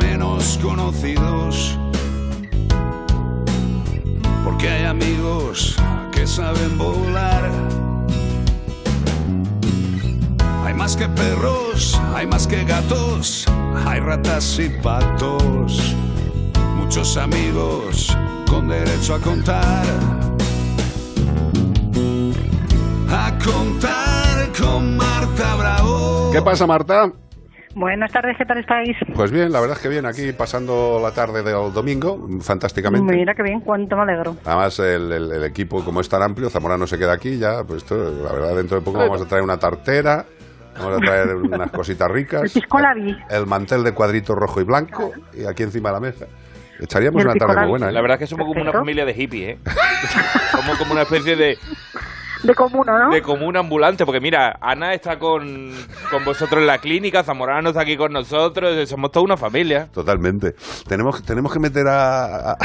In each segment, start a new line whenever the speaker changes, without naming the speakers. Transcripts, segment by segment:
menos conocidos. Porque hay amigos que saben volar. Hay más que perros, hay más que gatos, hay ratas y patos. Muchos amigos con derecho a contar. A contar con Marta Bravo.
¿Qué pasa, Marta?
Buenas tardes, ¿qué tal estáis?
Pues bien, la verdad es que bien, aquí pasando la tarde del domingo, fantásticamente.
Mira qué bien, cuánto me alegro.
Además, el, el- el equipo, como es tan amplio, Zamora no se queda aquí ya, pues esto, la verdad, dentro de poco vamos a traer una tartera, vamos a traer unas cositas
El
ricas,
pisco labi.
el mantel de cuadritos rojo y blanco, y aquí encima de la mesa. Echaríamos
el
una tarde muy buena, ¿eh?
La verdad es que somos como una familia de hippies, ¿eh? Somos como una especie de,
De comuna, ¿no?
de común ambulante, porque mira, Ana está con, con vosotros en la clínica, Zamorano está aquí con nosotros, somos toda una familia.
Totalmente. Tenemos, tenemos que meter a, a,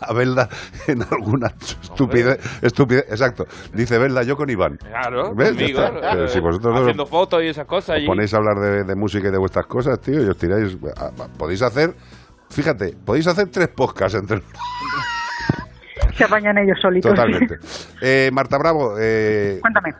a Belda en alguna estupidez, estupidez. Exacto. Dice Belda, yo con Iván.
Claro, conmigo.
está. Pero si vosotros
haciendo fotos y esas cosas.
os ponéis a hablar de, de música y de vuestras cosas, tío, y os tiráis. a- a- Podéis hacer, fíjate, podéis hacer tres podcasts entre
Se apañan ellos solitos.
Totalmente. Eh, Marta Bravo, eh,
Cuéntame.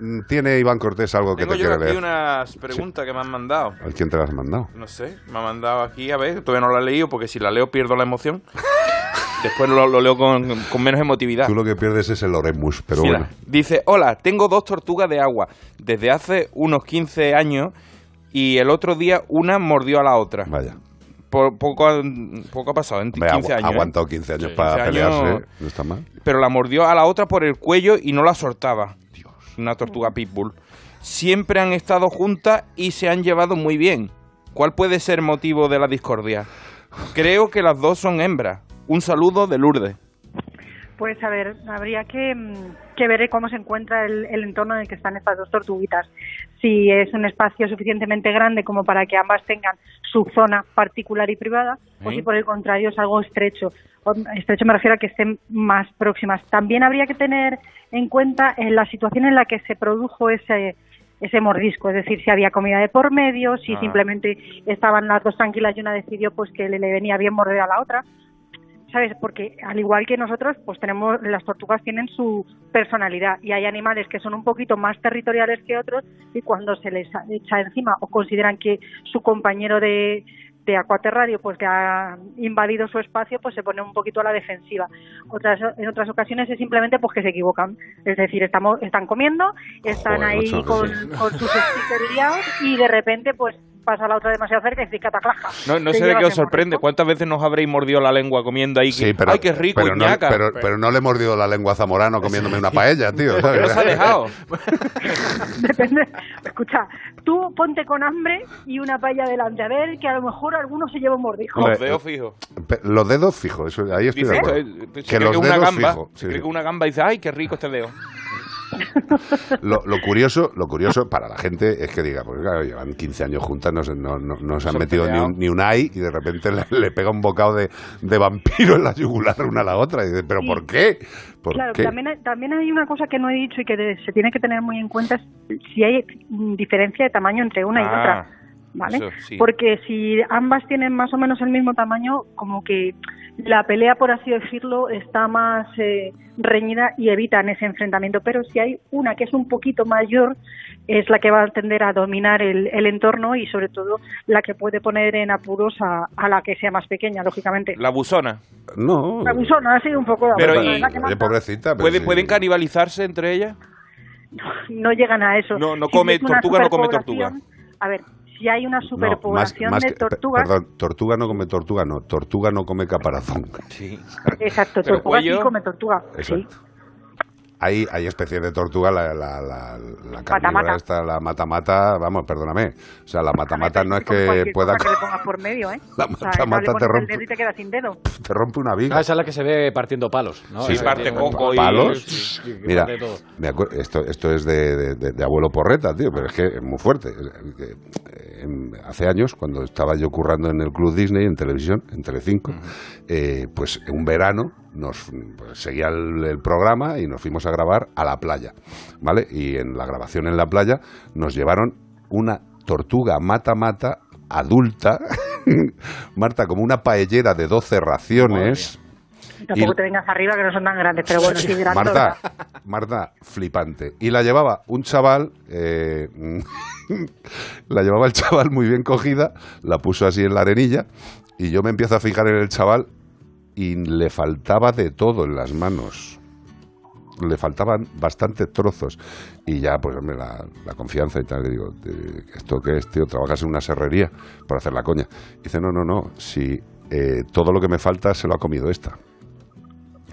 mm, ¿tiene Iván Cortés algo que
Tengo
te
yo aquí
leer?
unas preguntas que me han mandado.
¿A quién te las has mandado?
No sé, me ha mandado aquí, a ver, todavía no la he leído porque si la leo pierdo la emoción. Después lo, lo leo con, con menos emotividad.
Tú lo que pierdes es el Oremus, pero bueno.
Dice, hola, tengo dos tortugas de agua desde hace unos 15 años y el otro día una mordió a la otra.
Vaya.
Por- poco, ha- poco ha pasado, en
Hombre,
15
ha
años. ¿eh?
aguantado 15 años
Sí.
para
15 años.
pelearse. No está mal.
Pero la mordió a la otra por el cuello y no la soltaba. Dios, una tortuga pitbull. Siempre han estado juntas y se han llevado muy bien. ¿Cuál puede ser motivo de la discordia? Creo que las dos son hembras. Un saludo de Lourdes.
Pues a ver, habría que, mm, que ver cómo se encuentra el, el entorno en el que están estas dos tortuguitas. Si es un espacio suficientemente grande como para que ambas tengan su zona particular y privada, o si por el contrario es algo estrecho. O- Estrecho me refiero a que estén más próximas. También habría que tener en cuenta en la situación en la que se produjo ese ese mordisco, es decir, si había comida de por medio, si
Ah.
simplemente estaban las dos tranquilas y una decidió pues que le, le venía bien morder a la otra. ¿Sabes? Porque al igual que nosotros, pues tenemos, las tortugas tienen su personalidad y hay animales que son un poquito más territoriales que otros y cuando se les echa encima o consideran que su compañero de, de acuaterrario pues que ha invadido su espacio, pues se pone un poquito a la defensiva. Otras, en otras ocasiones es simplemente pues que se equivocan. Es decir, estamos, están comiendo, están
Joder,
ahí con, con sus stickers y de repente pues pasa la otra demasiado cerca y dice cataclaja.
No, no sé de qué os sorprende. ¿Cuántas veces nos habréis mordido la lengua comiendo ahí? que-
Sí, pero,
¡Ay, qué rico,
pero, no, pero, pero no le he mordido la lengua a Zamorano comiéndome una paella, tío.
¿Por qué no se ha dejado?
Depende. Escucha, tú ponte con hambre y una paella delante. A ver, que a lo mejor alguno se lleva un.
Hombre,
Los dedos fijos.
Pe- Los dedos fijos, eso, ahí estoy
Dice,
de acuerdo.
eh, se
que
cree
los
que una
dedos
gamba,
fijos.
se
sí,
cree que una gamba y dice, ¡ay, qué rico este dedo!
Lo, lo curioso, lo curioso para la gente es que diga, porque claro, llevan 15 años juntas, no, se- no, no, no se han metido ni un, ni un ay y de repente le, le pega un bocado de, de vampiro en la yugular una a la otra. Y dice, ¿pero
Sí.
por qué? ¿Por
Claro,
qué?
también hay, también hay una cosa que no he dicho y que de- se tiene que tener muy en cuenta, es si hay mm, diferencia de tamaño entre una y
Ah,
otra. ¿Vale?
eso sí.
Porque si ambas tienen más o menos el mismo tamaño, como que la pelea, por así decirlo, está más eh, reñida y evitan ese enfrentamiento. Pero si hay una que es un poquito mayor, es la que va a tender a dominar el, el entorno y sobre todo la que puede poner en apuros a, a la que sea más pequeña, lógicamente.
La busona.
No.
La busona ha sido un poco...
Pero
la
y-
mata.
pobrecita. pero
¿Puede-
sí.
¿Pueden canibalizarse entre ellas?
no llegan a eso.
No, no
Si
come-
es
tortuga no come
superpoblación- A ver, si hay una
No,
superpoblación
más- más
de
que-
tortugas,
Perdón, tortuga no come tortuga, no. Tortuga no come caparazón.
Sí.
exacto, tortuga
cuello-
sí come tortuga, sí.
Hay, hay especies de tortuga, la, la, la, la carnívora esta, la mata-mata, vamos, perdóname. O sea, la mata-mata no es que pueda...
que le pongas por medio, ¿eh?
La
O sea,
mata-mata te
pones el
rompe.
dedo y te quedas sin dedo.
Te rompe una viga.
Ah, esa es la que se ve partiendo palos, ¿no?
Sí,
parte coco y-
palos. Mira, me acuer- esto, esto es de, de- de- de abuelo porreta, tío, pero es que es muy fuerte. Es- que, eh, en- hace años, cuando estaba yo currando en el Club Disney, en televisión, en Telecinco, eh, pues un verano nos pues, seguía el, el programa y nos fuimos a grabar a la playa, ¿vale? Y en la grabación en la playa nos llevaron una tortuga mata-mata adulta, Marta, como una paellera de 12 raciones.
Tampoco
Y-
te vengas arriba que no son tan grandes, pero bueno, sí, dirán
Marta. Marta, flipante. Y la llevaba un chaval, eh, la llevaba el chaval muy bien cogida, la puso así en la arenilla, y yo me empiezo a fijar en el chaval y le faltaba de todo en las manos. Le faltaban bastantes trozos. Y ya, pues, hombre, la, la confianza y tal. Le digo, "Eh, ¿esto qué es, tío? ¿Trabajas en una serrería para hacer la coña? dice, no, no, no. Si eh, todo lo que me falta se lo ha comido esta.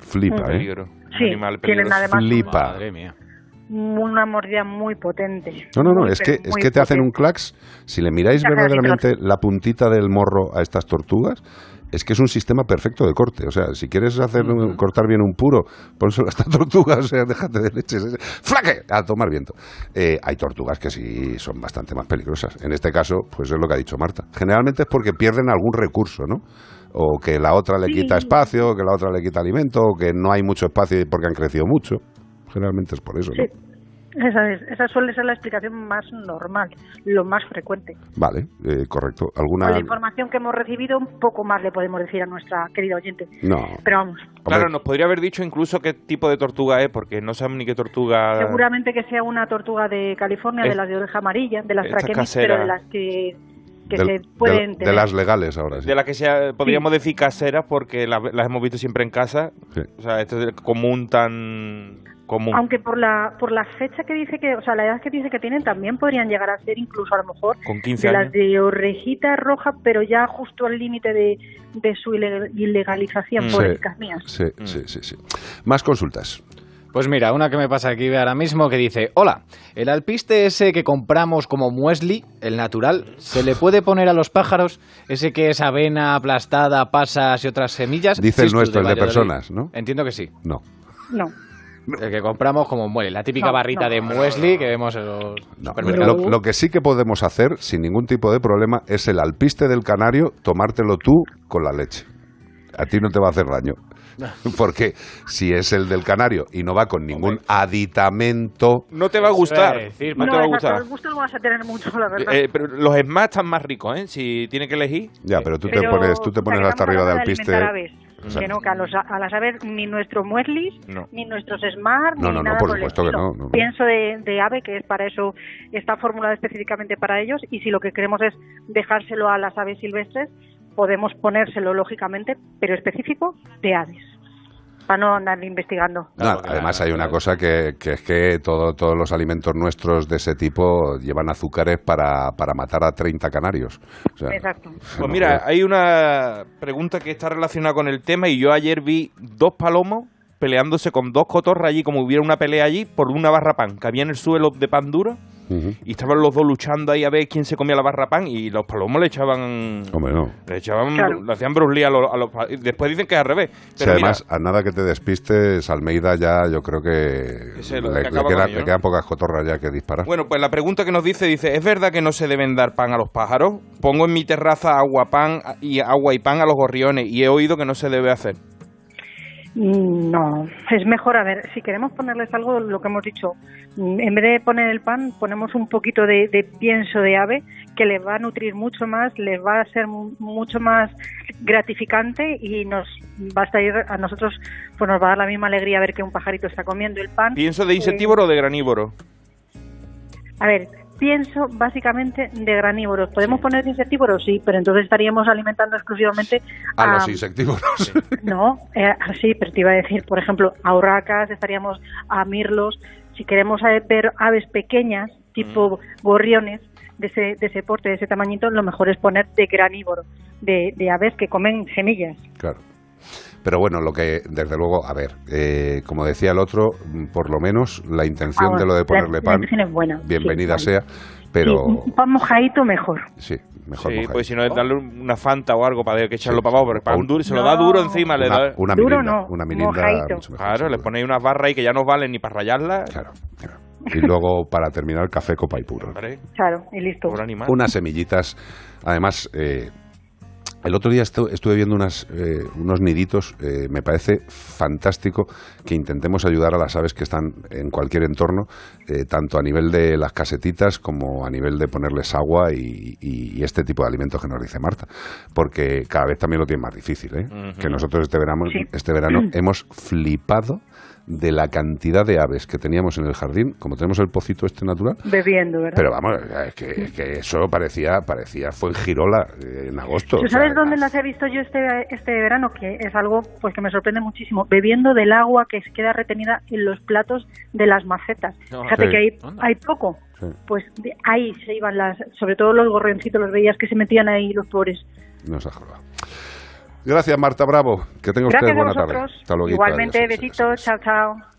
Flipa, ¿eh?
Peligro.
Sí,
Animal
tienen además
Flipa.
Madre mía.
una mordida muy potente.
No, no, no,
Muy,
es que, es que te hacen un clax. Si le miráis verdaderamente la puntita del morro a estas tortugas, es que es un sistema perfecto de corte. O sea, si quieres hacer un- cortar bien un puro, pónselo a esta tortuga, o sea, déjate de leches. ¡Flaque! A tomar viento. Eh, hay tortugas que sí son bastante más peligrosas. En este caso, pues es lo que ha dicho Marta. Generalmente es porque pierden algún recurso, ¿no? O que la otra le quita espacio, o que la otra le quita alimento, o que no hay mucho espacio porque han crecido mucho. Generalmente es por eso, ¿no?
Sí. Esa, es, esa suele ser la explicación más normal, lo más frecuente.
Vale, eh, correcto.
Con
¿Alguna...?
la información que hemos recibido, un poco más le podemos decir a nuestra querida oyente.
No.
Pero vamos,
Claro, nos podría haber dicho incluso qué tipo de tortuga es, porque no sabemos ni qué tortuga.
seguramente que sea una tortuga de California,
Es-
de las de oreja amarilla, de las traquemis,
caseras.
pero de las que, que
del-
se
de-
pueden
de,
tener.
las legales ahora sí.
De las que sea, podríamos decir caseras porque la- las hemos visto siempre en casa.
Sí.
O sea, esto es común tan común.
Aunque por la por la fecha que dice que, o sea, la edad que dice que tienen, también podrían llegar a ser incluso a lo mejor
Con 15
de
años.
las de orejita roja, pero ya justo al límite de, de su ile- ilegalización,
Mm.
por
Sí.
mías.
Sí,
Mm.
sí, sí, sí. Más consultas.
Pues mira, una que me pasa aquí ahora mismo que dice, hola, el alpiste ese que compramos como muesli, el natural, ¿se le puede poner a los pájaros? Ese que es avena aplastada, pasas y otras semillas.
Dice el nuestro, el de personas, ¿no?
Entiendo que sí.
No.
No.
El que compramos como muesli, la típica
No,
barrita
no.
de muesli que vemos en los
No,
supermercados.
lo, lo que sí que podemos hacer, sin ningún tipo de problema, es el alpiste del canario, tomártelo tú con la leche. A ti no te va a hacer daño. Porque si es el del canario y no va con ningún aditamento,
No te va a gustar.
decir,
no, te va a gustar.
el gusto lo vas a tener mucho, la verdad.
Eh, pero los Smash están más ricos, ¿eh? Si tiene que elegir.
ya, pero tú te pones, tú te pones hasta arriba de alpiste.
Que no, que a, los, a las aves ni nuestros mueslis,
No.
ni nuestros smart,
No,
ni
no,
nada
por supuesto que no.
Pienso de, de ave, que es para eso, está formulada específicamente para ellos, y si lo que queremos es dejárselo a las aves silvestres, podemos ponérselo lógicamente, pero específico de aves, para no andar investigando.
Claro,
además hay una cosa que, que es que todo- todos los alimentos nuestros de ese tipo llevan azúcares para, para matar a 30 canarios. O sea,
Exacto.
Pues mira, hay una pregunta que está relacionada con el tema y yo ayer vi dos palomos peleándose con dos cotorras allí, como hubiera una pelea allí, por una barra pan, que había en el suelo de pan duro Y estaban los dos luchando ahí a ver quién se comía la barra pan y los palomos le echaban...
Hombre, no.
Le echaban,
Claro.
le hacían Bruce Lee a los, a los Después dicen que es al revés.
Sí,
Pero mira,
además, a nada que te despistes, Almeida ya yo creo que le,
que
le queda-
ello,
le
¿no?
quedan pocas cotorras ya que disparar.
Bueno, pues la pregunta que nos dice, dice, ¿es verdad que no se deben dar pan a los pájaros? Pongo en mi terraza agua, pan y agua y pan a los gorriones y he oído que no se debe hacer.
Mm, No, es mejor, a ver, si queremos ponerles algo, lo que hemos dicho, mm, en vez de poner el pan, ponemos un poquito de, de pienso de ave que les va a nutrir mucho más, les va a ser mu- mucho más gratificante y nos va a estar a nosotros, pues nos va a dar la misma alegría ver que un pajarito está comiendo el pan.
¿Pienso de insectívoro o de granívoro?
A ver, pienso básicamente de granívoros. ¿Podemos poner de insectívoros? Sí, pero entonces estaríamos alimentando exclusivamente
a los insectívoros.
No, eh, sí, pero te iba a decir, por ejemplo, a urracas, estaríamos a mirlos. Si queremos eh, ver aves pequeñas, tipo gorriones, de ese, de ese porte, de ese tamañito, lo mejor es poner de granívoro, de, de aves que comen semillas.
Claro. Pero bueno, lo que, desde luego, a ver, eh, como decía el otro, por lo menos la intención
Ah,
de lo de ponerle
la
pan,
buena,
bienvenida sea, pero
Sí, un pan mojadito mejor.
sí, mejor
Sí,
mojadito.
pues si no, darle una fanta o algo para que echarlo
Sí,
para abajo, pero el pan
un-
duro, se lo
No.
da duro encima, le
una,
da...
una
Duro
mirinda,
no,
una mirinda
mojadito.
mucho mejor,
Claro, le ponéis unas barras ahí que ya no valen ni para rayarlas.
Claro, claro. Y luego, para terminar, café copa y puro.
Claro, y listo.
Unas semillitas, además, eh, El otro día estu- estuve viendo unas, eh, unos niditos, eh, me parece fantástico que intentemos ayudar a las aves que están en cualquier entorno, eh, tanto a nivel de las casetitas como a nivel de ponerles agua y, y- y este tipo de alimentos que nos dice Marta, porque cada vez también lo tiene más difícil, ¿eh? que nosotros este verano,
Sí.
este verano hemos flipado de la cantidad de aves que teníamos en el jardín, como tenemos el pocito este natural,
Bebiendo, ¿verdad?
pero vamos, es que, es que eso parecía, parecía fue en Girola eh, en agosto.
¿Tú
o sea,
sabes dónde las he visto yo este, este verano? Que es algo pues que me sorprende muchísimo. Bebiendo del agua que se queda retenida en los platos de las macetas.
No,
Fíjate
sí.
que hay, hay poco.
Sí.
Pues de ahí se iban las, sobre todo los gorrioncitos, los veías que se metían ahí los pobres.
Nos ha jorobado. Gracias, Marta Bravo. Que tenga usted
Gracias a
buena tarde. Hasta luego.
Igualmente, besitos, chao, chao.